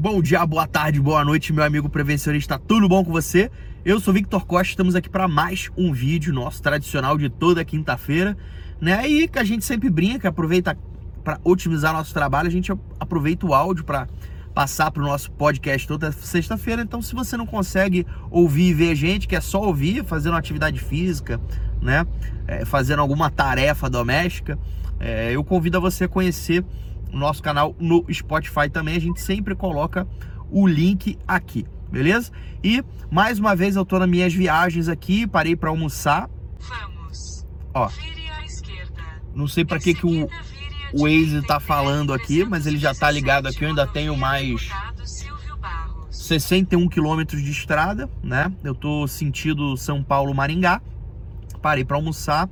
Bom dia, boa tarde, boa noite, meu amigo prevencionista, tudo bom com você? Eu sou Victor Costa, estamos aqui para mais um vídeo nosso tradicional de toda quinta-feira, né? E que a gente sempre brinca, aproveita para otimizar nosso trabalho, a gente aproveita o áudio para passar para o nosso podcast toda sexta-feira. Então, se você não consegue ouvir e ver a gente, que é só ouvir, fazendo atividade física, né? É, fazendo alguma tarefa doméstica, é, eu convido a você a conhecer nosso canal no Spotify também. A gente sempre coloca o link aqui, beleza? E mais uma vez eu tô nas minhas viagens aqui, parei para almoçar. Vamos. Ó. Não sei para que que o o Waze tá falando aqui, mas ele já tá ligado aqui. Eu ainda tenho mais 61 quilômetros de estrada, né? Eu tô sentido São Paulo Maringá. Parei para almoçar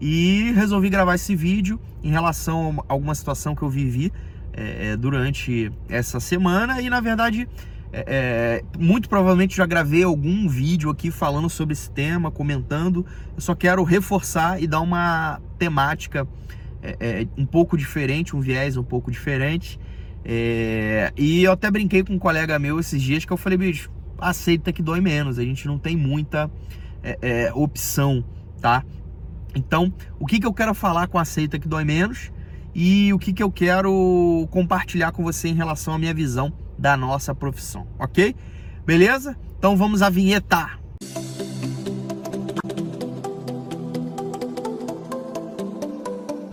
e resolvi gravar esse vídeo em relação a alguma situação que eu vivi é, é, durante essa semana e na verdade é, é, muito provavelmente já gravei algum vídeo aqui falando sobre esse tema, comentando. Eu só quero reforçar e dar uma temática é, é, um pouco diferente, um viés um pouco diferente. e eu até brinquei com um colega meu esses dias que eu falei, bicho, aceita que dói menos. A gente não tem muita opção, tá? Então, o que, que eu quero falar com Aceita que Dói Menos e o que, que eu quero compartilhar com você em relação à minha visão da nossa profissão, ok? Beleza? Então vamos à vinheta.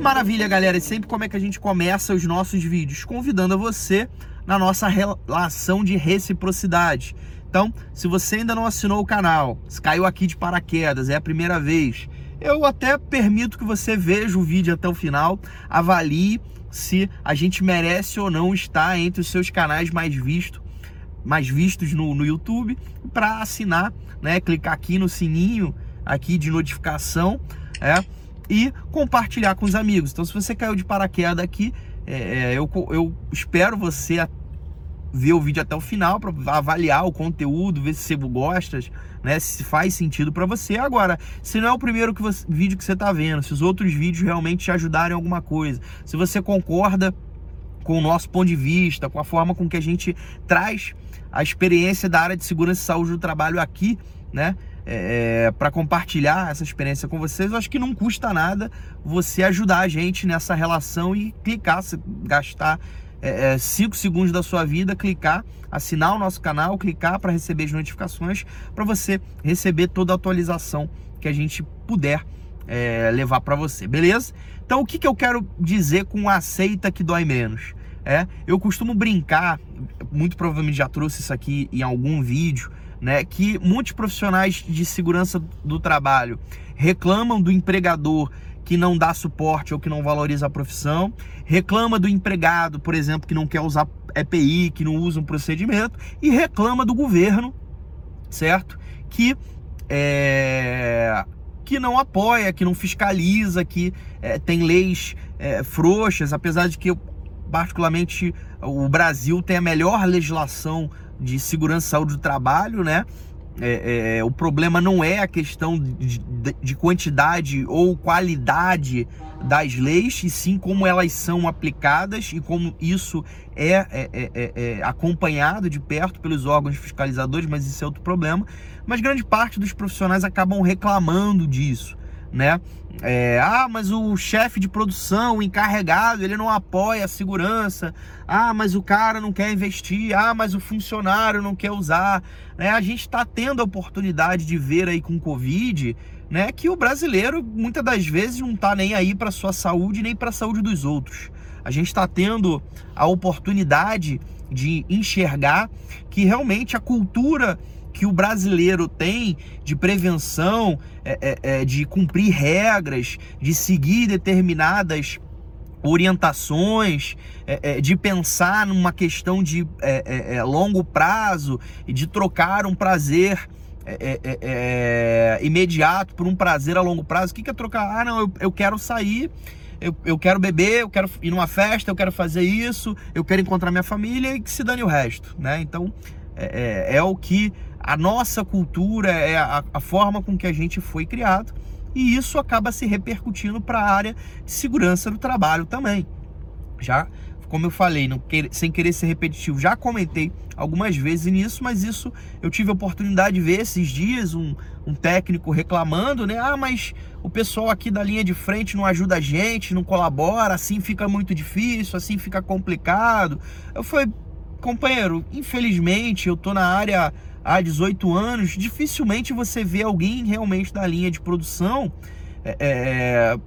Maravilha, galera. E sempre como é que a gente começa os nossos vídeos? Convidando a você na nossa relação de reciprocidade. Então, se você ainda não assinou o canal, se caiu aqui de paraquedas, é a primeira vez, eu até permito que você veja o vídeo até o final, avalie se a gente merece ou não estar entre os seus canais mais vistos, mais vistos no, no YouTube, para assinar, né? Clicar aqui no sininho aqui de notificação, é, e compartilhar com os amigos. Então, se você caiu de paraquedas aqui, é, é eu, eu espero você ver o vídeo até o final para avaliar o conteúdo, ver se você gosta, né, se faz sentido para você. Agora, se não é o primeiro que você, vídeo que você está vendo, se os outros vídeos realmente te ajudarem em alguma coisa, se você concorda com o nosso ponto de vista, com a forma com que a gente traz a experiência da área de segurança e saúde do trabalho aqui, né? É, é para compartilhar essa experiência com vocês, eu acho que não custa nada você ajudar a gente nessa relação e clicar, gastar 5 é, é segundos da sua vida, clicar, assinar o nosso canal, clicar para receber as notificações, para você receber toda a atualização que a gente puder é, levar para você, beleza? Então, o que, que eu quero dizer com aceita que dói menos? É, eu costumo brincar, muito provavelmente já trouxe isso aqui em algum vídeo, né, que muitos profissionais de segurança do trabalho reclamam do empregador que não dá suporte ou que não valoriza a profissão, reclama do empregado, por exemplo, que não quer usar EPI, que não usa um procedimento, e reclama do governo, certo? Que é, que não apoia, que não fiscaliza, que é, tem leis é, frouxas, apesar de que particularmente o Brasil tem a melhor legislação de segurança e saúde do trabalho, né? É, é, o problema não é a questão de, de, de, quantidade ou qualidade das leis, e sim como elas são aplicadas e como isso é, é, é, é, é acompanhado de perto pelos órgãos fiscalizadores, mas isso é outro problema. Mas grande parte dos profissionais acabam reclamando disso né? É, ah, mas o chefe de produção, o encarregado, ele não apoia a segurança. Ah, mas o cara não quer investir. Ah, mas o funcionário não quer usar. Né? A gente está tendo a oportunidade de ver aí com o Covid, né, que o brasileiro muitas das vezes não está nem aí para sua saúde nem para a saúde dos outros. A gente está tendo a oportunidade de enxergar que realmente a cultura que o brasileiro tem de prevenção, é, é, é, de cumprir regras, de seguir determinadas orientações, é, é, de pensar numa questão de é, longo prazo e de trocar um prazer imediato por um prazer a longo prazo. O que, que é trocar? Ah, não, eu, eu quero sair. Eu, eu quero beber, eu quero ir numa festa, eu quero fazer isso, eu quero encontrar minha família e que se dane o resto, né? Então, é, é, o que a nossa cultura, é a, a forma com que a gente foi criado, e isso acaba se repercutindo para a área de segurança do trabalho também. Já como eu falei, não sem querer ser repetitivo, já comentei algumas vezes nisso, mas isso eu tive a oportunidade de ver esses dias um, um técnico reclamando, né? Ah, mas o pessoal aqui da linha de frente não ajuda a gente, não colabora, assim fica muito difícil, assim fica complicado. Eu falei, companheiro, infelizmente eu tô na área há 18 anos, dificilmente você vê alguém realmente da linha de produção. É, é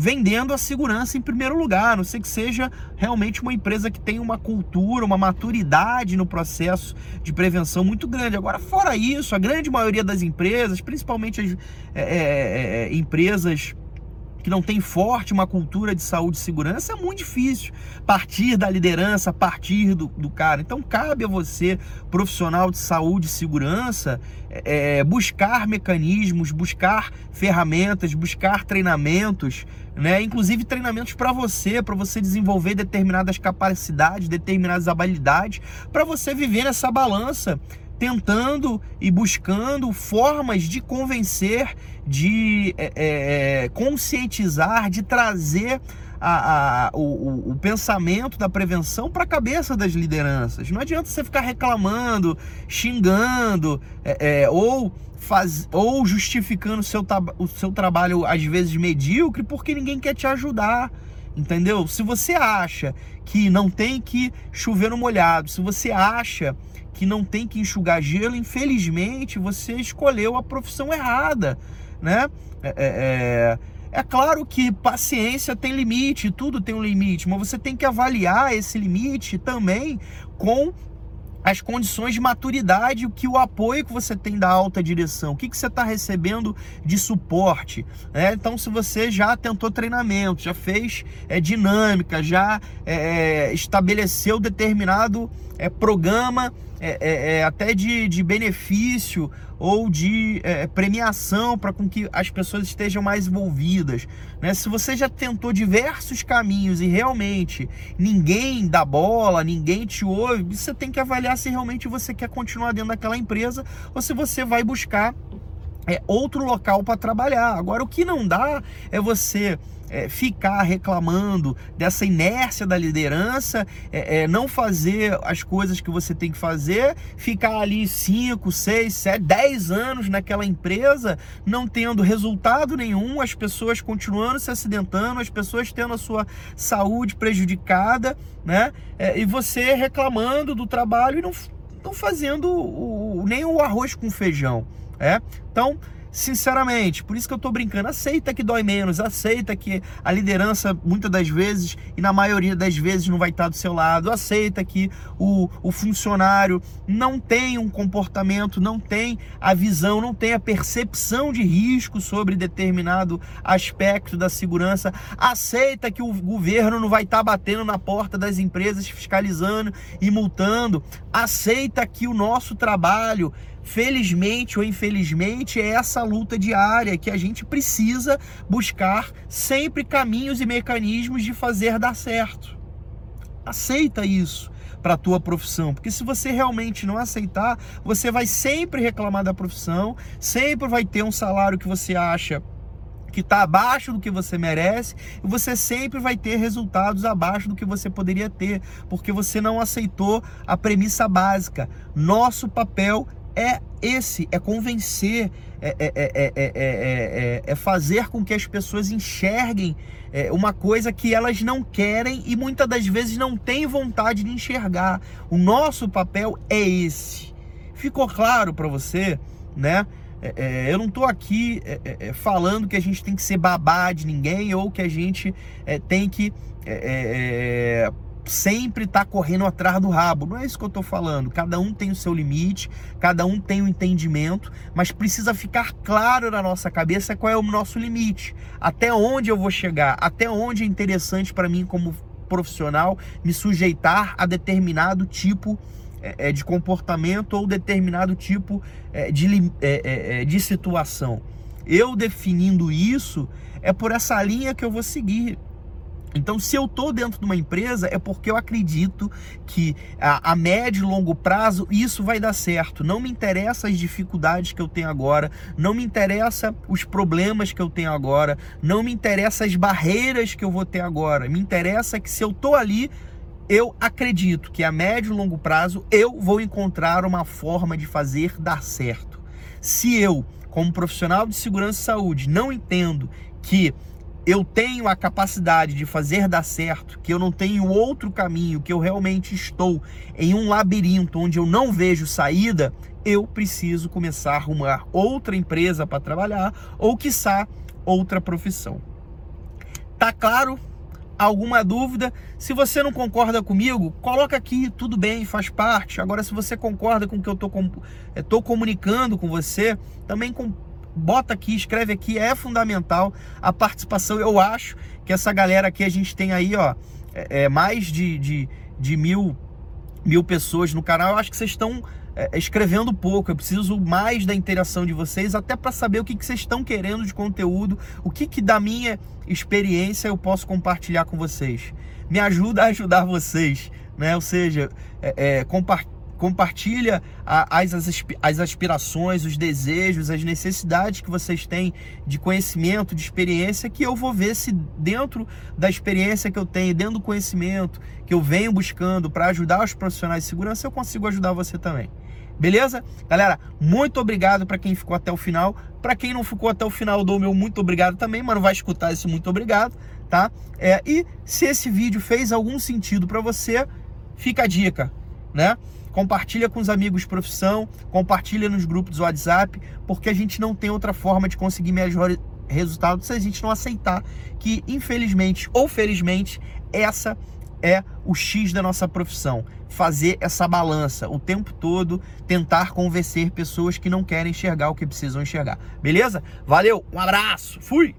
vendendo a segurança em primeiro lugar, a não sei que seja realmente uma empresa que tem uma cultura, uma maturidade no processo de prevenção muito grande. Agora, fora isso, a grande maioria das empresas, principalmente as é, é, é, é empresas que não tem forte uma cultura de saúde e segurança, é muito difícil partir da liderança, partir do, do cara. Então, cabe a você, profissional de saúde e segurança, é, é buscar mecanismos, buscar ferramentas, buscar treinamentos, né? inclusive treinamentos para você, para você desenvolver determinadas capacidades, determinadas habilidades, para você viver nessa balança tentando e buscando formas de convencer, de é, é, é, conscientizar, de trazer a, a, o, o, pensamento da prevenção para a cabeça das lideranças. Não adianta você ficar reclamando, xingando é, é, ou, faz, ou justificando seu, o seu trabalho às vezes medíocre porque ninguém quer te ajudar. Entendeu? Se você acha que não tem que chover no molhado, se você acha que não tem que enxugar gelo, infelizmente você escolheu a profissão errada, né? É, é, é, é claro que paciência tem limite, tudo tem um limite, mas você tem que avaliar esse limite também com as condições de maturidade, o que o apoio que você tem da alta direção, o que, que você está recebendo de suporte. Né? Então, se você já tentou treinamento, já fez é, dinâmica, já é, é estabeleceu determinado é, programa é, é, é, até de, de benefício ou de é, premiação para com que as pessoas estejam mais envolvidas. Né? Se você já tentou diversos caminhos e realmente ninguém dá bola, ninguém te ouve, você tem que avaliar se realmente você quer continuar dentro daquela empresa ou se você vai buscar é, outro local para trabalhar. Agora, o que não dá é você é, ficar reclamando dessa inércia da liderança, é, é, não fazer as coisas que você tem que fazer, ficar ali 5, 6, 7, 10 anos naquela empresa, não tendo resultado nenhum, as pessoas continuando se acidentando, as pessoas tendo a sua saúde prejudicada, né? É, e você reclamando do trabalho e não, não fazendo o, nem o arroz com feijão. É? Então, Sinceramente, por isso que eu tô brincando. Aceita que dói menos, aceita que a liderança muitas das vezes e na maioria das vezes não vai estar do seu lado. Aceita que o, o funcionário não tem um comportamento, não tem a visão, não tem a percepção de risco sobre determinado aspecto da segurança. Aceita que o governo não vai estar batendo na porta das empresas fiscalizando e multando. Aceita que o nosso trabalho felizmente ou infelizmente, é essa luta diária que a gente precisa buscar sempre caminhos e mecanismos de fazer dar certo. Aceita isso para a tua profissão, porque se você realmente não aceitar, você vai sempre reclamar da profissão, sempre vai ter um salário que você acha que está abaixo do que você merece e você sempre vai ter resultados abaixo do que você poderia ter, porque você não aceitou a premissa básica. Nosso papel é esse, é convencer, é, é, é, é, fazer com que as pessoas enxerguem uma coisa que elas não querem e muitas das vezes não têm vontade de enxergar. O nosso papel é esse. Ficou claro para você, né? eu não estou aqui falando que a gente tem que ser babá de ninguém ou que a gente tem que sempre tá correndo atrás do rabo. Não é isso que eu tô falando. Cada um tem o seu limite, cada um tem o um entendimento, mas precisa ficar claro na nossa cabeça qual é o nosso limite, até onde eu vou chegar, até onde é interessante para mim como profissional me sujeitar a determinado tipo é, é de comportamento ou determinado tipo é, de, de situação. Eu definindo isso, é por essa linha que eu vou seguir. Então, se eu estou dentro de uma empresa, é porque eu acredito que a, a, médio e longo prazo isso vai dar certo. Não me interessa as dificuldades que eu tenho agora, não me interessa os problemas que eu tenho agora, não me interessa as barreiras que eu vou ter agora. Me interessa que se eu estou ali, eu acredito que a médio e longo prazo eu vou encontrar uma forma de fazer dar certo. Se eu, como profissional de segurança e saúde, não entendo que eu tenho a capacidade de fazer dar certo, que eu não tenho outro caminho, que eu realmente estou em um labirinto onde eu não vejo saída, eu preciso começar a arrumar outra empresa para trabalhar ou quiçá outra profissão. Tá claro? Alguma dúvida? Se você não concorda comigo, coloca aqui, tudo bem, faz parte. Agora, se você concorda com o que eu estou comunicando com você, também com bota aqui, escreve aqui, é fundamental a participação. Eu acho que essa galera aqui, a gente tem aí, ó, é, é mais de, de, de mil, mil pessoas no canal. Eu acho que vocês estão é, escrevendo pouco. Eu preciso mais da interação de vocês, até para saber o que, que vocês estão querendo de conteúdo, o que, que da minha experiência eu posso compartilhar com vocês. Me ajuda a ajudar vocês, né? Ou seja, é, é, compartilhar compartilha as, as aspirações, os desejos, as necessidades que vocês têm de conhecimento, de experiência, que eu vou ver se dentro da experiência que eu tenho, dentro do conhecimento que eu venho buscando para ajudar os profissionais de segurança, eu consigo ajudar você também. Beleza? Galera, muito obrigado para quem ficou até o final. Para quem não ficou até o final, dou meu muito obrigado também, mas não vai escutar esse muito obrigado, tá? É, e se esse vídeo fez algum sentido para você, fica a dica, né? Compartilha com os amigos de profissão, compartilha nos grupos do WhatsApp, porque a gente não tem outra forma de conseguir melhor resultado se a gente não aceitar que, infelizmente ou felizmente, essa é o X da nossa profissão. Fazer essa balança o tempo todo, tentar convencer pessoas que não querem enxergar o que precisam enxergar. Beleza? Valeu, um abraço, fui!